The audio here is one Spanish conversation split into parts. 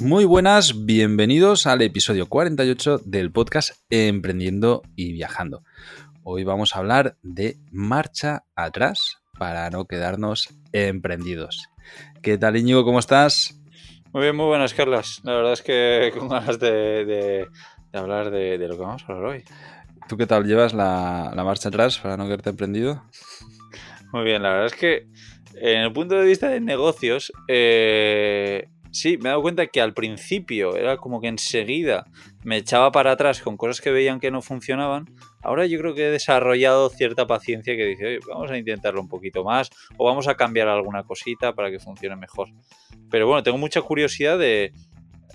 Muy buenas, bienvenidos al episodio 48 del podcast Emprendiendo y Viajando. Hoy vamos a hablar de marcha atrás para no quedarnos emprendidos. ¿Qué tal Íñigo? ¿Cómo estás? Muy bien, muy buenas, Carlos. La verdad es que con ganas de, hablar de, lo que vamos a hablar hoy. ¿Tú qué tal llevas la, marcha atrás para no quedarte emprendido? Muy bien, la verdad es que en el punto de vista de negocios, eh, Sí, me he dado cuenta que al principio era como que enseguida me echaba para atrás con cosas que veían que no funcionaban. Ahora yo creo que he desarrollado cierta paciencia que dice, Oye, vamos a intentarlo un poquito más o vamos a cambiar alguna cosita para que funcione mejor. Pero bueno, tengo mucha curiosidad de,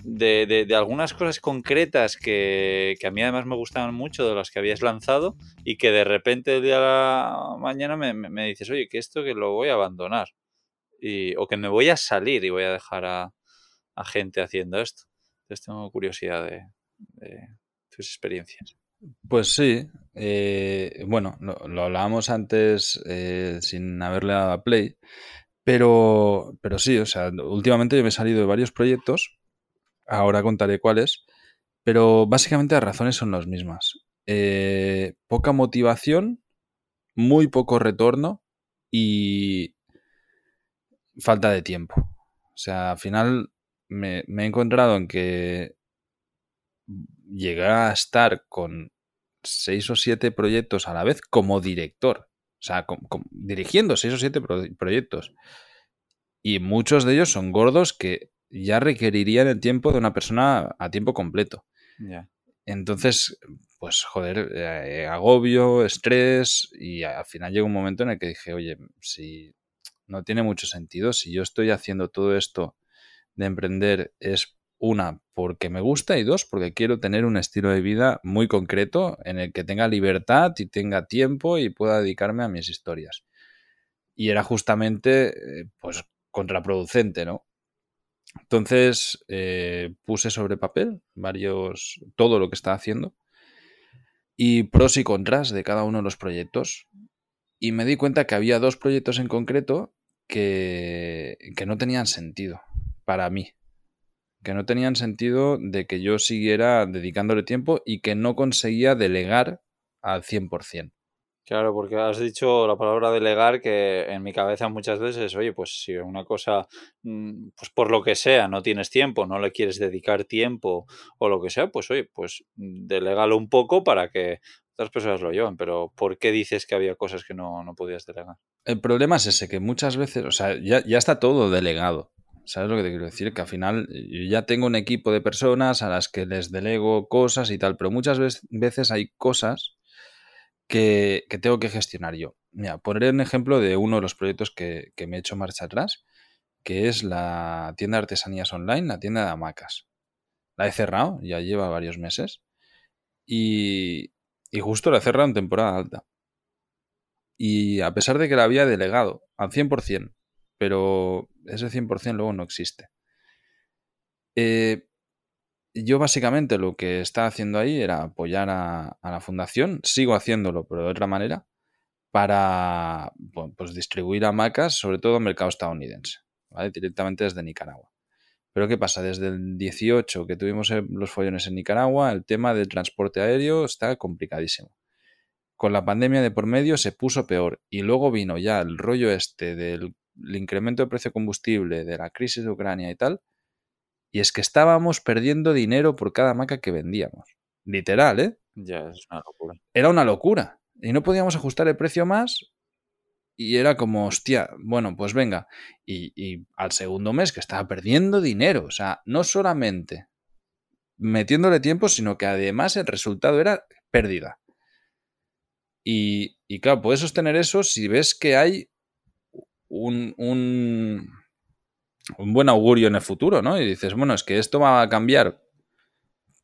de, algunas cosas concretas que, a mí además me gustaban mucho de las que habías lanzado y que de repente el día de la mañana me, me dices, oye, que esto que lo voy a abandonar. Y, o que me voy a salir y voy a dejar a, a gente haciendo esto. Entonces tengo curiosidad de, tus experiencias. Pues sí, eh, bueno, lo, hablábamos antes eh, sin haberle dado a play, pero, pero sí, o sea, últimamente yo me he salido de varios proyectos, ahora contaré cuáles, pero básicamente las razones son las mismas. Eh, poca motivación, muy poco retorno y falta de tiempo. O sea, al final me, he encontrado en que llegué a estar con seis o siete proyectos a la vez como director. O sea, dirigiendo seis o siete proyectos. Y muchos de ellos son gordos que ya requerirían el tiempo de una persona a tiempo completo. Entonces, pues joder, eh, agobio, estrés y al final llega un momento en el que dije, oye, si no tiene mucho sentido, si yo estoy haciendo todo esto de emprender es una, porque me gusta y dos, porque quiero tener un estilo de vida muy concreto en el que tenga libertad y tenga tiempo y pueda dedicarme a mis historias. Y era justamente, eh, pues, contraproducente, ¿no? Entonces eh, puse sobre papel varios, todo lo que estaba haciendo y pros y contras de cada uno de los proyectos. Y me di cuenta que había dos proyectos en concreto que, que no tenían sentido para mí. Que no tenían sentido de que yo siguiera dedicándole tiempo y que no conseguía delegar al 100%. Claro, porque has dicho la palabra delegar que en mi cabeza muchas veces, oye, pues si una cosa, mm, pues por lo que sea, no tienes tiempo, no le quieres dedicar tiempo o lo que sea, pues oye, pues delegalo un poco para que otras personas lo llevan. Pero ¿por qué dices que había cosas que no, no podías delegar? El problema es ese, que muchas veces, o sea, ya, ya está todo delegado. ¿Sabes lo que te quiero decir? Que al final yo ya tengo un equipo de personas a las que les delego cosas y tal, pero muchas veces hay cosas que, tengo que gestionar yo. Mira, poner un ejemplo de uno de los proyectos que, me he hecho marcha atrás, que es la tienda de artesanías online, la tienda de hamacas. La he cerrado, ya lleva varios meses, y, y justo la he cerrado en temporada alta. Y a pesar de que la había delegado al 100%, pero ese 100% luego no existe. Eh, yo básicamente lo que estaba haciendo ahí era apoyar a, la fundación, sigo haciéndolo, pero de otra manera, para pues, distribuir hamacas, sobre todo en mercado estadounidense, directamente desde Nicaragua. Pero ¿qué pasa? Desde el 18 que tuvimos los follones en Nicaragua, el tema del transporte aéreo está complicadísimo. Con la pandemia de por medio se puso peor y luego vino ya el rollo este del el incremento de precio de combustible, de la crisis de Ucrania y tal, y es que estábamos perdiendo dinero por cada maca que vendíamos. Literal, ¿eh? Ya, es una locura. Era una locura. Y no podíamos ajustar el precio más. Y era como, hostia, bueno, pues venga. Y, y al segundo mes que estaba perdiendo dinero. O sea, no solamente metiéndole tiempo, sino que además el resultado era pérdida. Y, y claro, puedes sostener eso si ves que hay un, un, buen augurio en el futuro, ¿no? Y dices, bueno, es que esto va a cambiar,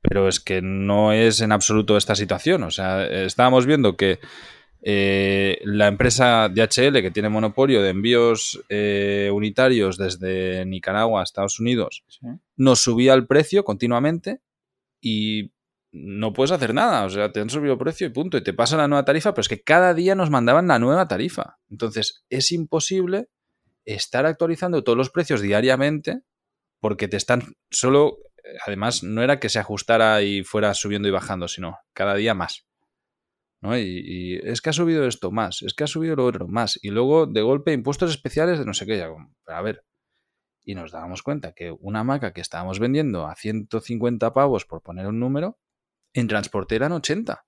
pero es que no es en absoluto esta situación. O sea, estábamos viendo que eh, la empresa DHL, que tiene monopolio de envíos eh, unitarios desde Nicaragua a Estados Unidos, nos subía el precio continuamente y no puedes hacer nada. O sea, te han subido el precio y punto. Y te pasan la nueva tarifa, pero es que cada día nos mandaban la nueva tarifa. Entonces, es imposible estar actualizando todos los precios diariamente porque te están solo, además no era que se ajustara y fuera subiendo y bajando, sino cada día más. ¿no? Y, es que ha subido esto más, es que ha subido lo otro más. Y luego de golpe impuestos especiales de no sé qué, ya, a ver. Y nos dábamos cuenta que una maca que estábamos vendiendo a 150 pavos, por poner un número, en transporte eran 80.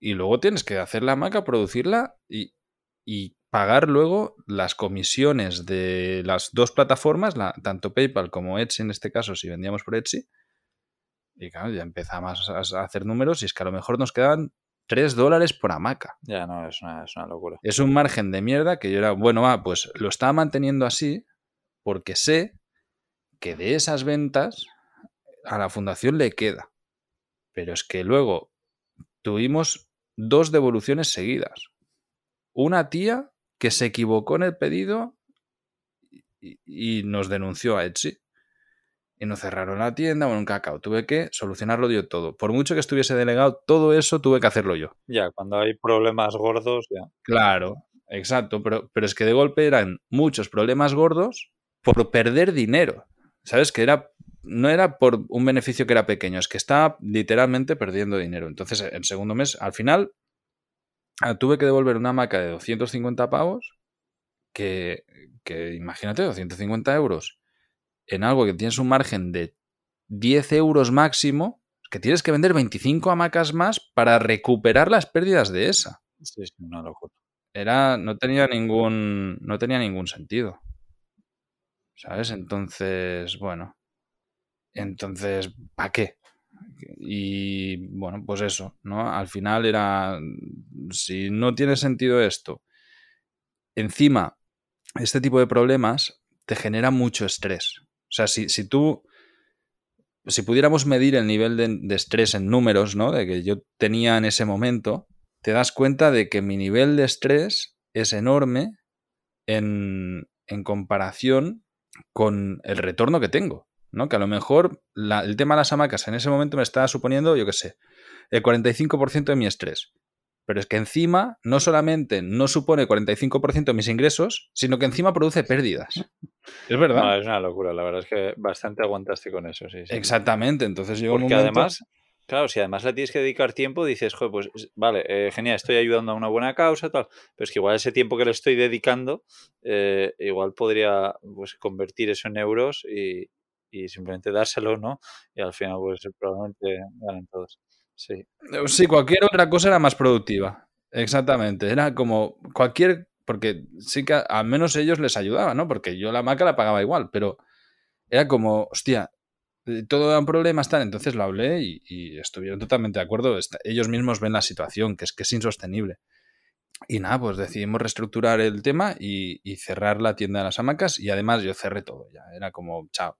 Y luego tienes que hacer la maca, producirla y pagar luego las comisiones de las dos plataformas, la, tanto PayPal como Etsy en este caso, si vendíamos por Etsy. Y claro, ya empezamos a hacer números y es que a lo mejor nos quedan 3 dólares por hamaca. Ya, no, es una, es una locura. Es un margen de mierda que yo era, bueno, ah, pues lo estaba manteniendo así porque sé que de esas ventas a la fundación le queda. Pero es que luego tuvimos dos devoluciones seguidas. Una tía que se equivocó en el pedido y, nos denunció a Etsy. Y nos cerraron la tienda, bueno, un cacao. Tuve que solucionarlo yo todo. Por mucho que estuviese delegado, todo eso tuve que hacerlo yo. Ya, cuando hay problemas gordos, ya. Claro, exacto. Pero, pero es que de golpe eran muchos problemas gordos por perder dinero. ¿Sabes? Que era no era por un beneficio que era pequeño, es que estaba literalmente perdiendo dinero. Entonces, en segundo mes, al final, Ah, tuve que devolver una maca de 250 pavos, que, que imagínate, 250 euros en algo que tienes un margen de 10 euros máximo, que tienes que vender 25 hamacas más para recuperar las pérdidas de esa. Sí, es una locura. Era, no tenía ningún, no tenía ningún sentido. ¿Sabes? Entonces, bueno. Entonces, ¿para qué? Y bueno, pues eso, ¿no? Al final era, si no tiene sentido esto, encima, este tipo de problemas te genera mucho estrés. O sea, si, si tú, si pudiéramos medir el nivel de, estrés en números, ¿no? De que yo tenía en ese momento, te das cuenta de que mi nivel de estrés es enorme en, en comparación con el retorno que tengo. ¿No? Que a lo mejor el tema de las hamacas en ese momento me estaba suponiendo, yo qué sé, el 45% de mi estrés. Pero es que encima no solamente no supone 45% de mis ingresos, sino que encima produce pérdidas. Es verdad. es una locura, la verdad es que bastante aguantaste con eso, sí. Exactamente, entonces yo Porque además, claro, si además le tienes que dedicar tiempo, dices, joder, pues vale, eh, genial, estoy ayudando a una buena causa, tal, pero es que igual ese tiempo que le estoy dedicando, eh, igual podría pues, convertir eso en euros y, y simplemente dárselo, ¿no? Y al final, pues probablemente ganen todos. Sí. Eh, sí, cualquier otra cosa era más productiva. Exactamente. Era como cualquier. Porque sí que al menos ellos les ayudaba, ¿no? Porque yo la maca la pagaba igual, pero era como, hostia, eh, todo un problema, tal. Entonces lo hablé y, estuvieron totalmente de acuerdo. Ellos mismos ven la situación, que es que es insostenible. Y nada, pues decidimos reestructurar el tema y, y, cerrar la tienda de las hamacas y además yo cerré todo ya. Era como, chao,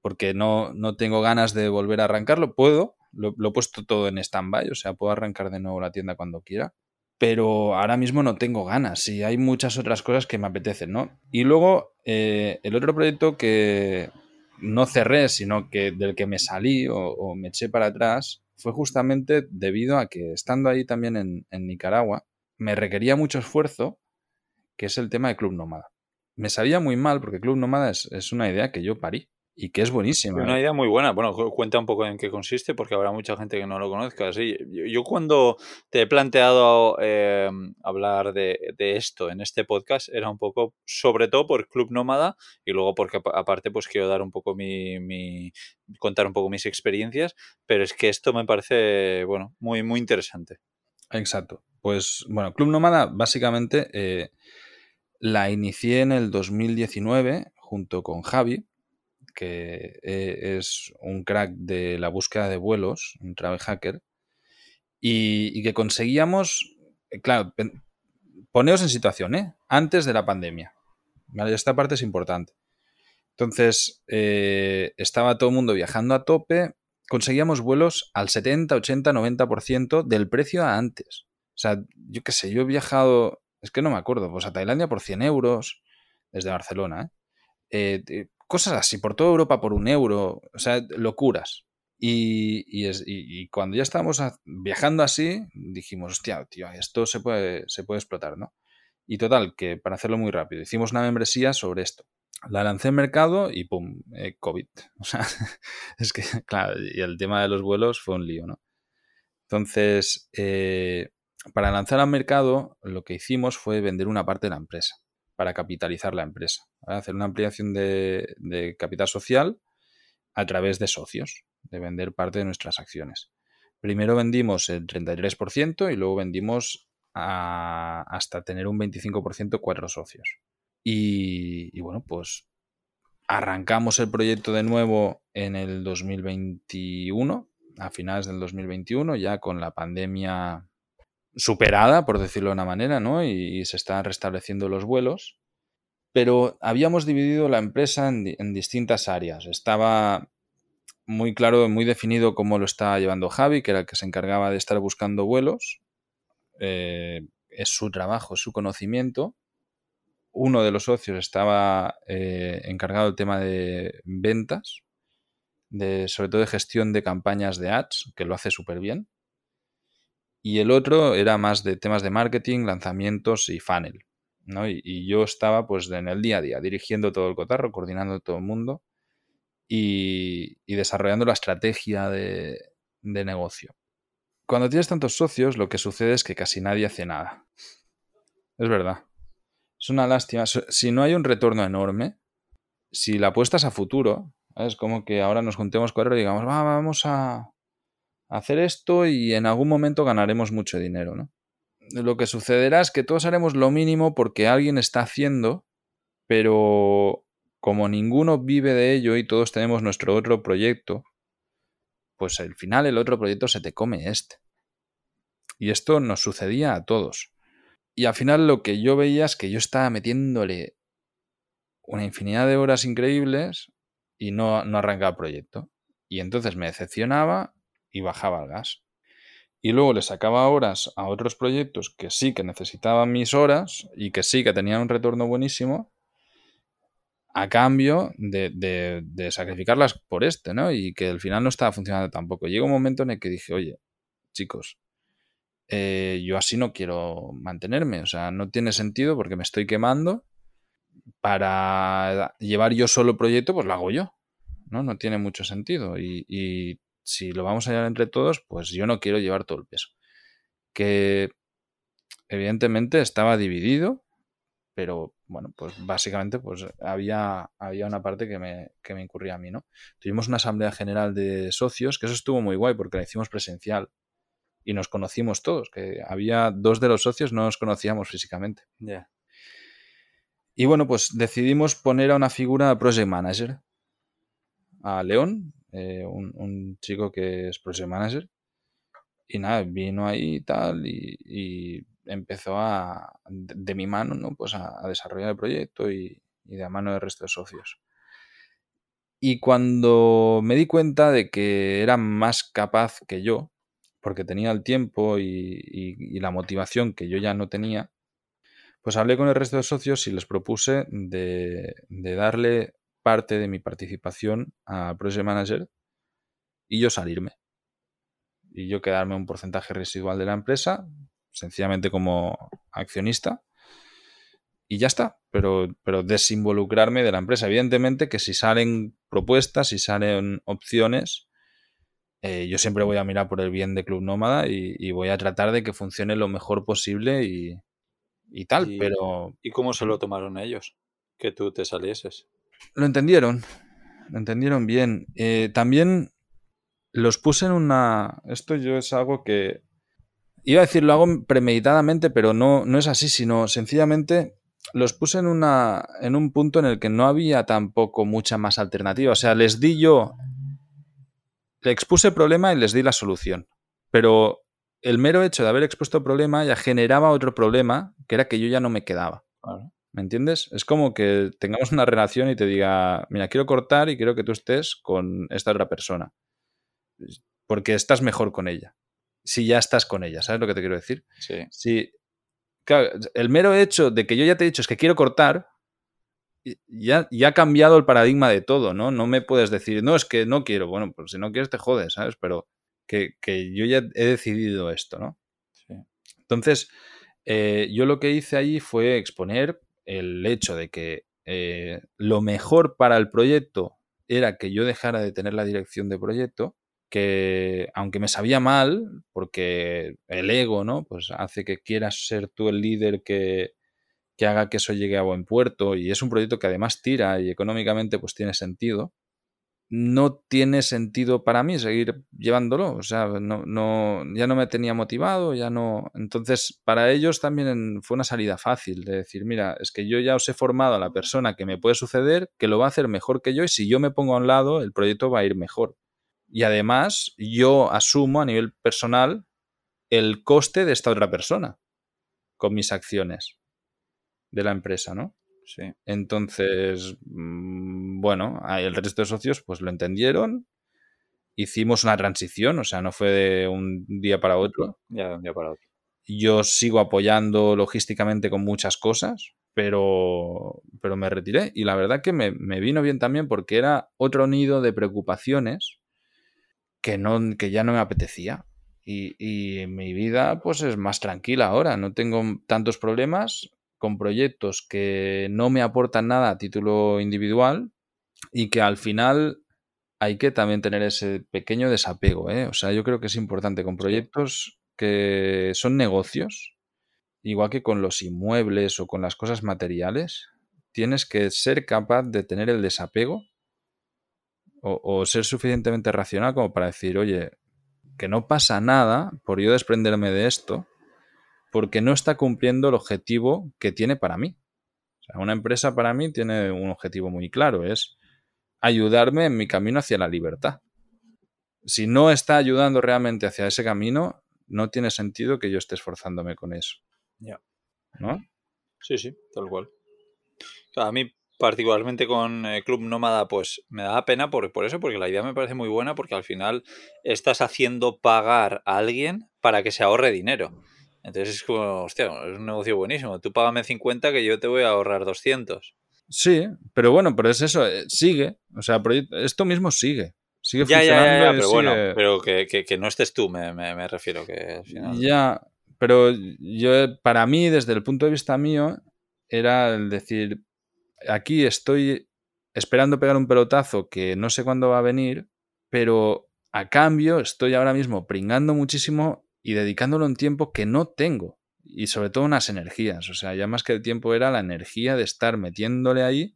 porque no, no tengo ganas de volver a arrancarlo. Puedo, lo, he puesto todo en stand-by, o sea, puedo arrancar de nuevo la tienda cuando quiera. Pero ahora mismo no tengo ganas y hay muchas otras cosas que me apetecen, ¿no? Y luego, eh, el otro proyecto que no cerré, sino que del que me salí o, me eché para atrás, fue justamente debido a que estando ahí también en, en Nicaragua, me requería mucho esfuerzo, que es el tema de Club Nómada. Me sabía muy mal porque Club Nómada es, es una idea que yo parí y que es buenísima. Una ¿eh? idea muy buena. Bueno, cuenta un poco en qué consiste, porque habrá mucha gente que no lo conozca. Sí, yo, cuando te he planteado eh, hablar de, esto en este podcast, era un poco, sobre todo por Club Nómada, y luego porque aparte pues quiero dar un poco mi, mi, contar un poco mis experiencias, pero es que esto me parece, bueno, muy, muy interesante. Exacto. Pues, bueno, Club Nómada básicamente eh, la inicié en el 2019 junto con Javi, que eh, es un crack de la búsqueda de vuelos, un travel hacker, y, que conseguíamos, eh, claro, poneos en situación, ¿eh? Antes de la pandemia. Esta parte es importante. Entonces, estaba todo el mundo viajando a tope, conseguíamos vuelos al 70, 80, 90% del precio a antes. O sea, yo qué sé, yo he viajado, es que no me acuerdo, pues a Tailandia por 100 euros desde Barcelona, ¿eh? Cosas así, por toda Europa por un euro, o sea, locuras. Y, cuando ya estábamos viajando así, dijimos, hostia, tío, esto se puede, se puede explotar, ¿no? Y total, que para hacerlo muy rápido, hicimos una membresía sobre esto. La lancé en mercado y pum, eh, COVID. O sea, es que, claro, y el tema de los vuelos fue un lío, ¿no? Entonces, eh, para lanzar al mercado, lo que hicimos fue vender una parte de la empresa, para capitalizar la empresa. Hacer una ampliación de, capital social a través de socios, de vender parte de nuestras acciones. Primero vendimos el 33% y luego vendimos hasta tener un 25% cuatro socios. Y, bueno, pues arrancamos el proyecto de nuevo en el 2021, a finales del 2021, ya con la pandemia superada, por decirlo de una manera, ¿no? Y, se están restableciendo los vuelos. Pero habíamos dividido la empresa en, distintas áreas. Estaba muy claro, muy definido cómo lo estaba llevando Javi, que era el que se encargaba de estar buscando vuelos. Eh, es su trabajo, es su conocimiento. Uno de los socios estaba eh, encargado del tema de ventas, de, sobre todo de gestión de campañas de ads, que lo hace súper bien. Y el otro era más de temas de marketing, lanzamientos y funnel. Y, y, yo estaba pues en el día a día, dirigiendo todo el cotarro, coordinando todo el mundo y, desarrollando la estrategia de, negocio. Cuando tienes tantos socios, lo que sucede es que casi nadie hace nada. Es verdad. Es una lástima. Si no hay un retorno enorme, si la apuestas a futuro, es como que ahora nos juntemos cuatro y digamos, vamos a hacer esto y en algún momento ganaremos mucho dinero, ¿no? Lo que sucederá es que todos haremos lo mínimo porque alguien está haciendo, pero como ninguno vive de ello y todos tenemos nuestro otro proyecto, pues al final el otro proyecto se te come este. Y esto nos sucedía a todos. Y al final lo que yo veía es que yo estaba metiéndole una infinidad de horas increíbles y no, no arrancaba el proyecto. Y entonces me decepcionaba y bajaba el gas. Y luego le sacaba horas a otros proyectos que sí que necesitaban mis horas y que sí que tenían un retorno buenísimo a cambio de, sacrificarlas por este, ¿no? Y que al final no estaba funcionando tampoco. Llega un momento en el que dije, oye, chicos, eh, yo así no quiero mantenerme, o sea, no tiene sentido porque me estoy quemando. Para llevar yo solo proyecto, pues lo hago yo, ¿no? No tiene mucho sentido. Y si lo vamos a llevar entre todos, pues yo no quiero llevar todo el peso. Que evidentemente estaba dividido, pero bueno, pues básicamente pues había, había una parte que me, que me incurría a mí, ¿no? Tuvimos una asamblea general de socios, que eso estuvo muy guay porque la hicimos presencial y nos conocimos todos, que había dos de los socios no nos conocíamos físicamente. Y bueno, pues decidimos poner a una figura de project manager, a León, eh, un, chico que es project manager, y nada, vino ahí y tal, y empezó a, de, mi mano, ¿no? Pues a, desarrollar el proyecto y, de a mano del resto de socios. Y cuando me di cuenta de que era más capaz que yo, porque tenía el tiempo y, la motivación que yo ya no tenía, pues hablé con el resto de socios y les propuse de, de darle parte de mi participación a Project Manager y yo salirme. Y yo quedarme un porcentaje residual de la empresa, sencillamente como accionista y ya está, pero, pero desinvolucrarme de la empresa. Evidentemente que si salen propuestas, si salen opciones, eh, yo siempre voy a mirar por el bien de Club Nómada y, voy a tratar de que funcione lo mejor posible y, tal, pero... ¿Y cómo se lo tomaron ellos? Que tú te salieses. Lo entendieron, lo entendieron bien. Eh, también los puse en una... Esto yo es algo que Iba a decir, lo hago premeditadamente, pero no, no es así, sino sencillamente los puse en, una, en un punto en el que no había tampoco mucha más alternativa. O sea, les di yo, le expuse el problema y les di la solución. Pero el mero hecho de haber expuesto el problema ya generaba otro problema, que era que yo ya no me quedaba. ¿Me entiendes? Es como que tengamos una relación y te diga, mira, quiero cortar y quiero que tú estés con esta otra persona. Porque estás mejor con ella si ya estás con ella, ¿sabes lo que te quiero decir? Sí. Si, claro, el mero hecho de que yo ya te he dicho es que quiero cortar, ya, ya ha cambiado el paradigma de todo, ¿no? No me puedes decir, no, es que no quiero. Bueno, pues si no quieres te jodes, ¿sabes? Pero que, yo ya he decidido esto, ¿no? Sí. Entonces, eh, yo lo que hice allí fue exponer el hecho de que eh, lo mejor para el proyecto era que yo dejara de tener la dirección de proyecto, que aunque me sabía mal, porque el ego, ¿no? Pues hace que quieras ser tú el líder que, que haga que eso llegue a buen puerto y es un proyecto que además tira y económicamente pues tiene sentido no tiene sentido para mí seguir llevándolo. O sea, no, no, ya no me tenía motivado, ya no. Entonces, para ellos también fue una salida fácil de decir, mira, es que yo ya os he formado a la persona que me puede suceder, que lo va a hacer mejor que yo, y si yo me pongo a un lado, el proyecto va a ir mejor. Y además, yo asumo a nivel personal el coste de esta otra persona con mis acciones de la empresa, ¿no? Sí. Entonces, mm, bueno, el resto de socios pues lo entendieron. Hicimos una transición, o sea, no fue de un día para otro. Ya de un día para otro. Yo sigo apoyando logísticamente con muchas cosas, pero, pero me retiré. Y la verdad que me, vino bien también porque era otro nido de preocupaciones que, no, que ya no me apetecía. Y, y mi vida pues es más tranquila ahora, no tengo tantos problemas con proyectos que no me aportan nada a título individual y que al final hay que también tener ese pequeño desapego. ¿eh? O sea, yo creo que es importante con proyectos que son negocios, igual que con los inmuebles o con las cosas materiales, tienes que ser capaz de tener el desapego o, o ser suficientemente racional como para decir, oye, que no pasa nada por yo desprenderme de esto porque no está cumpliendo el objetivo que tiene para mí. O sea, una empresa para mí tiene un objetivo muy claro, es ayudarme en mi camino hacia la libertad. Si no está ayudando realmente hacia ese camino, no tiene sentido que yo esté esforzándome con eso. Ya. ¿No? Sí, sí, tal cual. a mí, particularmente con eh, Club Nómada, pues me da pena por, por eso, porque la idea me parece muy buena, porque al final estás haciendo pagar a alguien para que se ahorre dinero. Entonces es como, hostia, es un negocio buenísimo. Tú págame 50 que yo te voy a ahorrar 200. Sí, pero bueno, pero es eso, eh, sigue. O sea, esto mismo sigue. Sigue ya, funcionando. Ya, ya, pero bueno, pero que, no estés tú, me, refiero. que al final... Ya, pero yo, para mí, desde el punto de vista mío, era el decir, aquí estoy esperando pegar un pelotazo que no sé cuándo va a venir, pero a cambio estoy ahora mismo pringando muchísimo y dedicándolo en tiempo que no tengo y sobre todo unas energías. O sea, ya más que el tiempo era la energía de estar metiéndole ahí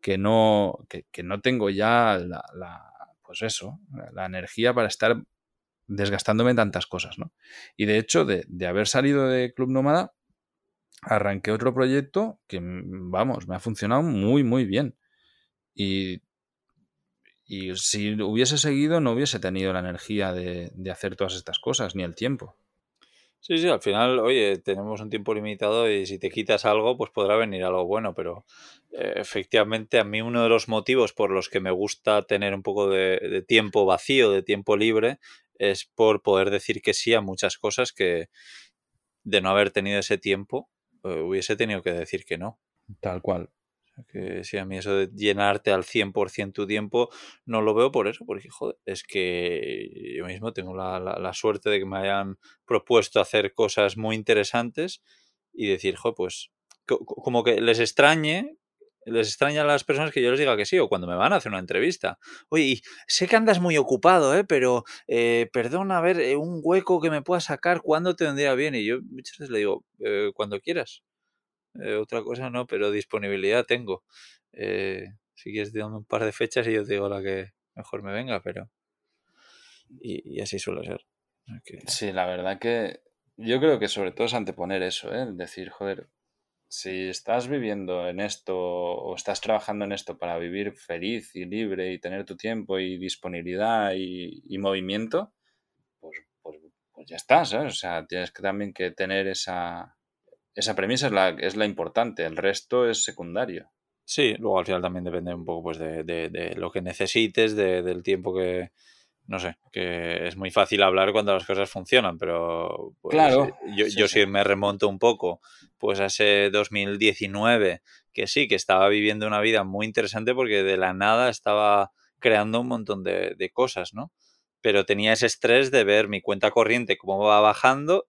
que no, que, no tengo ya la, pues eso, la energía para estar desgastándome tantas cosas, ¿no? Y de hecho, de, de haber salido de Club Nómada, arranqué otro proyecto que, vamos, me ha funcionado muy, muy bien. Y y si hubiese seguido, no hubiese tenido la energía de, hacer todas estas cosas, ni el tiempo. Sí, sí, al final, oye, tenemos un tiempo limitado y si te quitas algo, pues podrá venir algo bueno, pero eh, efectivamente a mí uno de los motivos por los que me gusta tener un poco de, tiempo vacío, de tiempo libre, es por poder decir que sí a muchas cosas que de no haber tenido ese tiempo, eh, hubiese tenido que decir que no. Tal cual. Que si a mí eso de llenarte al 100% tu tiempo no lo veo por eso, porque joder, es que yo mismo tengo la, la, suerte de que me hayan propuesto hacer cosas muy interesantes y decir, joder, pues como que les extrañe, les extraña a las personas que yo les diga que sí, o cuando me van a hacer una entrevista. Oye, sé que andas muy ocupado, ¿eh? pero eh, perdona, a ver, eh, un hueco que me pueda sacar, ¿cuándo te vendría bien? Y yo muchas veces le digo, eh, cuando quieras. Eh, otra cosa no, pero disponibilidad tengo. Eh, si quieres, dame un par de fechas y yo te digo la que mejor me venga, pero. Y, así suele ser. Sí, la verdad que yo creo que sobre todo es anteponer eso, ¿eh? Decir, joder, si estás viviendo en esto o estás trabajando en esto para vivir feliz y libre y tener tu tiempo y disponibilidad y, movimiento, pues, pues, pues, ya estás, ¿eh? O sea, tienes que también que tener esa, esa premisa es la, es la importante, el resto es secundario. Sí, luego al final también depende un poco pues de, de, lo que necesites, del tiempo que, no sé, que es muy fácil hablar cuando las cosas funcionan, pero pues, claro, yo, yo sí. me remonto un poco pues a ese 2019, que sí, que estaba viviendo una vida muy interesante porque de la nada estaba creando un montón de, de cosas, ¿no? Pero tenía ese estrés de ver mi cuenta corriente cómo va bajando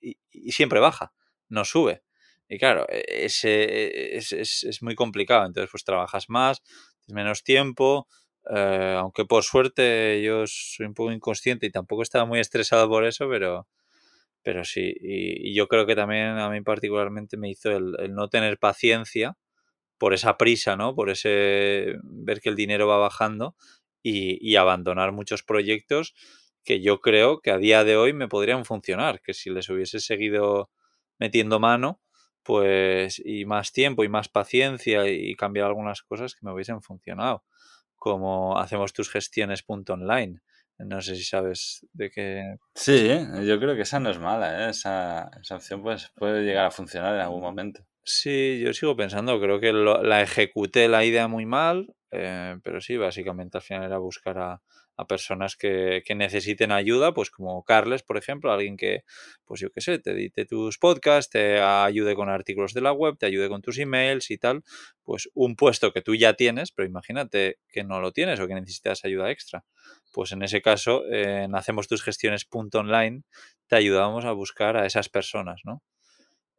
y, y siempre baja no sube. Y claro, e, ese es, es, muy complicado. Entonces, pues trabajas más, tienes menos tiempo. Eh, aunque por suerte yo soy un poco inconsciente y tampoco estaba muy estresado por eso, pero, pero sí. Y, yo creo que también a mí particularmente me hizo el, no tener paciencia por esa prisa, ¿no? Por ese ver que el dinero va bajando y abandonar muchos proyectos que yo creo que a día de hoy me podrían funcionar, que si les hubiese seguido metiendo mano, pues y más tiempo y más paciencia y cambiar algunas cosas que me hubiesen funcionado, como hacemos tus gestiones punto online. No sé si sabes de qué. Sí, yo creo que esa no es mala, ¿eh? esa, esa opción pues, puede llegar a funcionar en algún momento. Sí, yo sigo pensando, creo que la ejecuté la idea muy mal, eh, pero sí, básicamente al final era buscar a, a personas que, necesiten ayuda, pues como Carles, por ejemplo, alguien que, pues yo qué sé, te edite tus podcasts, te ayude con artículos de la web, te ayude con tus emails y tal, pues un puesto que tú ya tienes, pero imagínate que no lo tienes o que necesitas ayuda extra. Pues en ese caso, en Hacemos tus gestiones online, te ayudamos a buscar a esas personas, ¿no?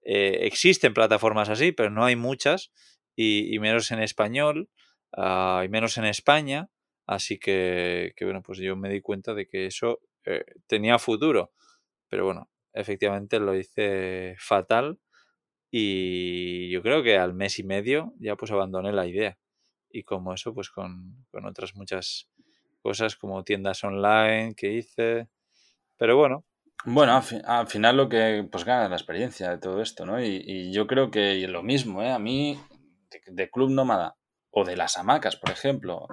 Eh, existen plataformas así, pero no hay muchas y, menos en español ah, y menos en España. Así que, bueno, pues yo me di cuenta de que eso eh, tenía futuro. Pero bueno, efectivamente lo hice fatal y yo creo que al mes y medio ya pues abandoné la idea. Y como eso, pues con, otras muchas cosas como tiendas online que hice. Pero bueno. Bueno, al, final lo que pues gana la experiencia de todo esto, ¿no? Y, yo creo que lo mismo, ¿eh? A mí, de Club Nómada o de las hamacas, por ejemplo,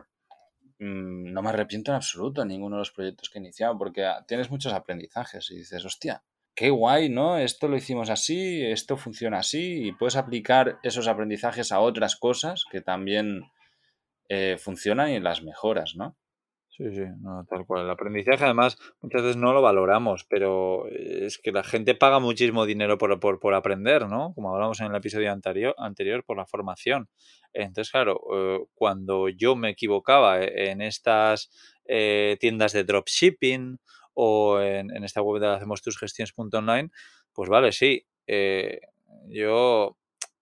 Mm, no me arrepiento en absoluto en ninguno de los proyectos que he iniciado, porque ah, tienes muchos aprendizajes y dices, hostia, qué guay, ¿no? Esto lo hicimos así, esto funciona así, y puedes aplicar esos aprendizajes a otras cosas que también eh, funcionan y las mejoras, ¿no? Sí, sí, no, tal cual. El aprendizaje, además, muchas veces no lo valoramos, pero es que la gente paga muchísimo dinero por, por, aprender, ¿no? Como hablamos en el episodio anterior, anterior por la formación. Entonces, claro, eh, cuando yo me equivocaba e, en estas eh, tiendas de dropshipping o en, en, esta web de hacemos tus gestiones.online, pues vale, sí, eh, yo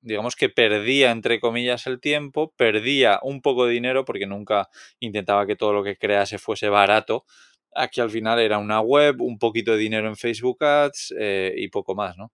digamos que perdía, entre comillas, el tiempo, perdía un poco de dinero porque nunca intentaba que todo lo que crease fuese barato. Aquí al final era una web, un poquito de dinero en Facebook Ads eh, y poco más, ¿no?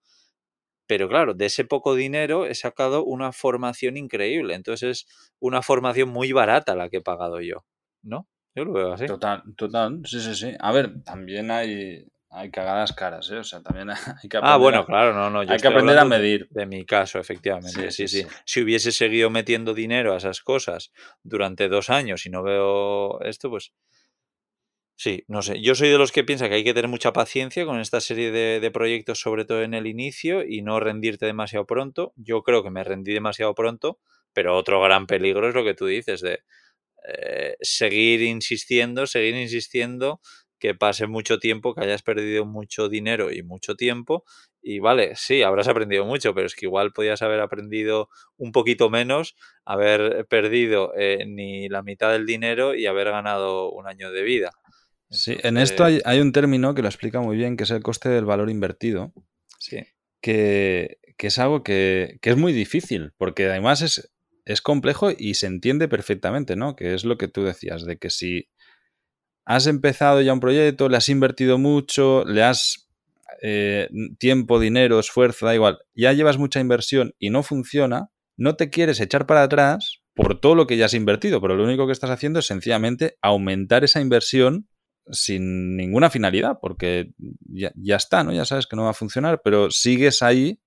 Pero claro, de ese poco dinero he sacado una formación increíble. Entonces es una formación muy barata la que he pagado yo, ¿no? Yo lo veo así. Total, total, sí, sí, sí. A ver, también hay, hay que hagar las caras, ¿eh? O sea, también hay que aprender. Ah, bueno, claro, no, no. hay que aprender a medir. De, mi caso, efectivamente. Sí sí, sí Si hubiese seguido metiendo dinero a esas cosas durante dos años y no veo esto, pues. Sí, no sé. Yo soy de los que piensa que hay que tener mucha paciencia con esta serie de, proyectos, sobre todo en el inicio, y no rendirte demasiado pronto. Yo creo que me rendí demasiado pronto, pero otro gran peligro es lo que tú dices, de eh, seguir insistiendo, seguir insistiendo que pase mucho tiempo, que hayas perdido mucho dinero y mucho tiempo. Y vale, sí, habrás aprendido mucho, pero es que igual podías haber aprendido un poquito menos, haber perdido eh, ni la mitad del dinero y haber ganado un año de vida. Sí, en esto hay, un término que lo explica muy bien, que es el coste del valor invertido. Sí. Que, es algo que, que, es muy difícil, porque además es, es complejo y se entiende perfectamente, ¿no? Que es lo que tú decías, de que si has empezado ya un proyecto, le has invertido mucho, le has eh, tiempo, dinero, esfuerzo, da igual, ya llevas mucha inversión y no funciona, no te quieres echar para atrás por todo lo que ya has invertido, pero lo único que estás haciendo es sencillamente aumentar esa inversión sin ninguna finalidad, porque ya, está, ¿no? Ya sabes que no va a funcionar, pero sigues ahí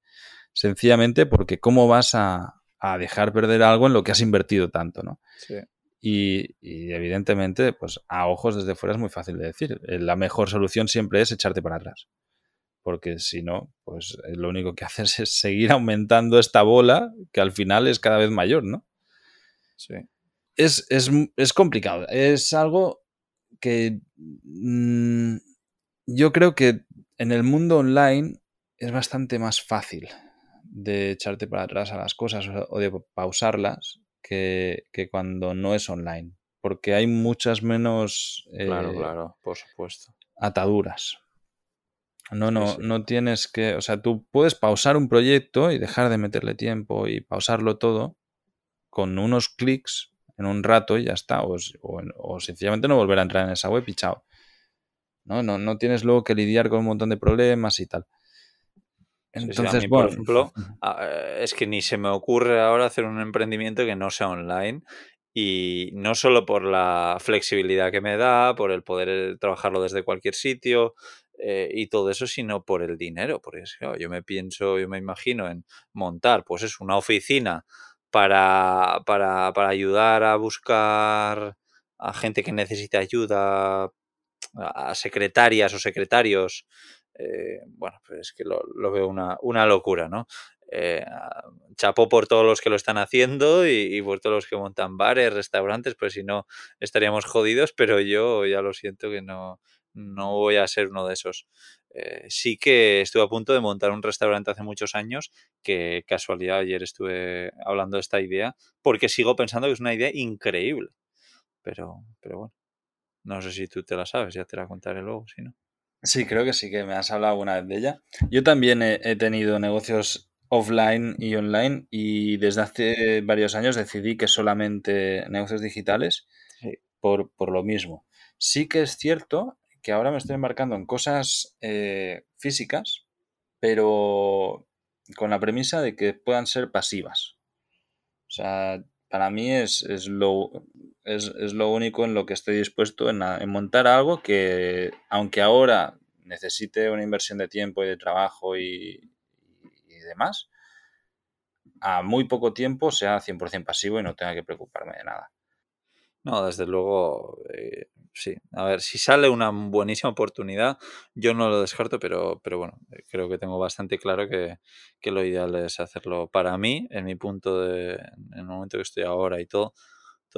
sencillamente porque cómo vas a, a dejar perder algo en lo que has invertido tanto, ¿no? Sí. Y, evidentemente, pues a ojos desde fuera es muy fácil de decir. Eh, la mejor solución siempre es echarte para atrás. Porque si no, pues eh, lo único que haces es seguir aumentando esta bola que al final es cada vez mayor, ¿no? Sí. Es, complicado. Es algo que mm, yo creo que en el mundo online es bastante más fácil de echarte para atrás a las cosas o de pausarlas que, cuando no es online, porque hay muchas menos claro, eh, claro, por supuesto. ataduras. No, no, no tienes que, o sea, tú puedes pausar un proyecto y dejar de meterle tiempo y pausarlo todo con unos clics en un rato y ya está, o, o, sencillamente no volver a entrar en esa web y chao. ¿no? No, no tienes luego que lidiar con un montón de problemas y tal. Entonces, por ejemplo, es que ni se me ocurre ahora hacer un emprendimiento que no sea online y no solo por la flexibilidad que me da, por el poder eh, trabajarlo desde cualquier sitio eh, y todo eso, sino por el dinero. Porque yo me pienso, yo me imagino en montar, pues es una oficina para, para, para ayudar a buscar a gente que necesite ayuda, a secretarias o secretarios. Eh, bueno, pues es que lo, veo una, una, locura, ¿no? eh, chapo por todos los que lo están haciendo y, por todos los que montan bares, restaurantes, pues si no estaríamos jodidos, pero yo ya lo siento que no, no voy a ser uno de esos. Eh, sí que estuve a punto de montar un restaurante hace muchos años, que casualidad ayer estuve hablando de esta idea, porque sigo pensando que es una idea increíble. Pero, pero bueno, no sé si tú te la sabes, ya te la contaré luego, si no. Sí, creo que sí que me has hablado alguna vez de ella. Yo también he tenido negocios offline y online y desde hace varios años decidí que solamente negocios digitales por, lo mismo. Sí que es cierto que ahora me estoy embarcando en cosas eh, físicas, pero con la premisa de que puedan ser pasivas. O sea, para mí es, lo, es, lo único en lo que estoy dispuesto en, en montar algo que, aunque ahora necesite una inversión de tiempo y de trabajo y, demás, a muy poco tiempo sea 100% pasivo y no tenga que preocuparme de nada. No, desde luego, eh, sí. A ver, si sale una buenísima oportunidad, yo no lo descarto, pero, pero bueno, eh, creo que tengo bastante claro que, lo ideal es hacerlo para mí, en mi punto de, en el momento que estoy ahora y todo,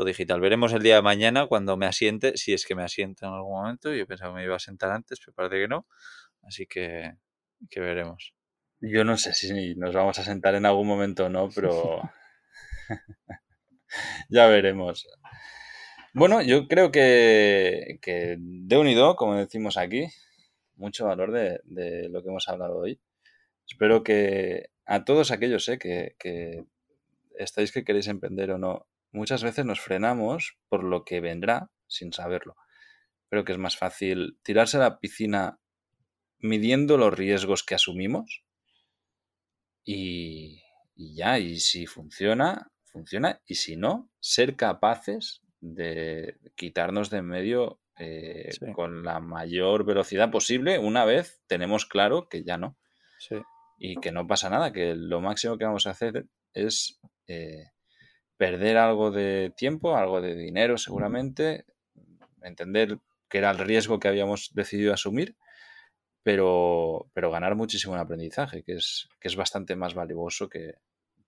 digital. Veremos el día de mañana cuando me asiente, si es que me asiente en algún momento. Yo pensaba que me iba a sentar antes, pero parece que no. Así que, que veremos. Yo no sé si nos vamos a sentar en algún momento o no, pero ya veremos. Bueno, yo creo que, de unido, como decimos aquí, mucho valor de, lo que hemos hablado hoy. Espero que a todos aquellos eh, que, que estáis que queréis emprender o no, muchas veces nos frenamos por lo que vendrá sin saberlo. Creo que es más fácil tirarse a la piscina midiendo los riesgos que asumimos y, ya, y si funciona, funciona, y si no, ser capaces de quitarnos de en medio eh, con la mayor velocidad posible una vez tenemos claro que ya no. Y que no pasa nada, que lo máximo que vamos a hacer es eh, perder algo de tiempo, algo de dinero seguramente, entender que era el riesgo que habíamos decidido asumir pero, pero ganar muchísimo en aprendizaje, que es, que es bastante más valioso que,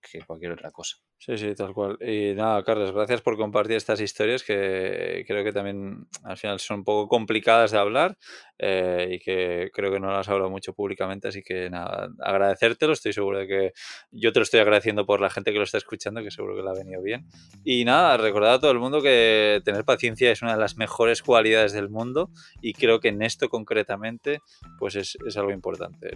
que cualquier otra cosa. Sí, sí, tal cual. Y nada, Carlos, gracias por compartir estas historias que creo que también al final son un poco complicadas de hablar eh, y que creo que no las hablo mucho públicamente, así que nada, agradecértelo, estoy seguro de que yo te lo estoy agradeciendo por la gente que lo está escuchando, que seguro que le ha venido bien. Y nada, recordad a todo el mundo que tener paciencia es una de las mejores cualidades del mundo y creo que en esto concretamente pues es, es algo importante,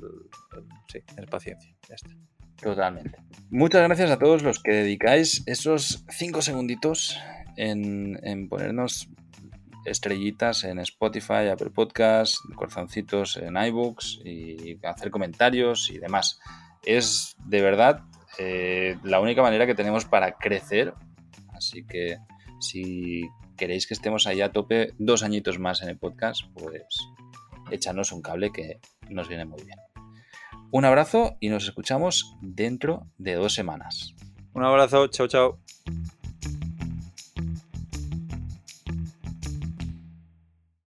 sí, tener paciencia. Ya está. Totalmente. Muchas gracias a todos los que dedicáis esos cinco segunditos en, ponernos estrellitas en Spotify, Apple Podcasts, corazoncitos en iBooks y hacer comentarios y demás. Es de verdad eh, la única manera que tenemos para crecer. Así que si queréis que estemos ahí a tope dos añitos más en el podcast, pues échanos un cable que nos viene muy bien. Un abrazo y nos escuchamos dentro de dos semanas. Un abrazo, chao, chao.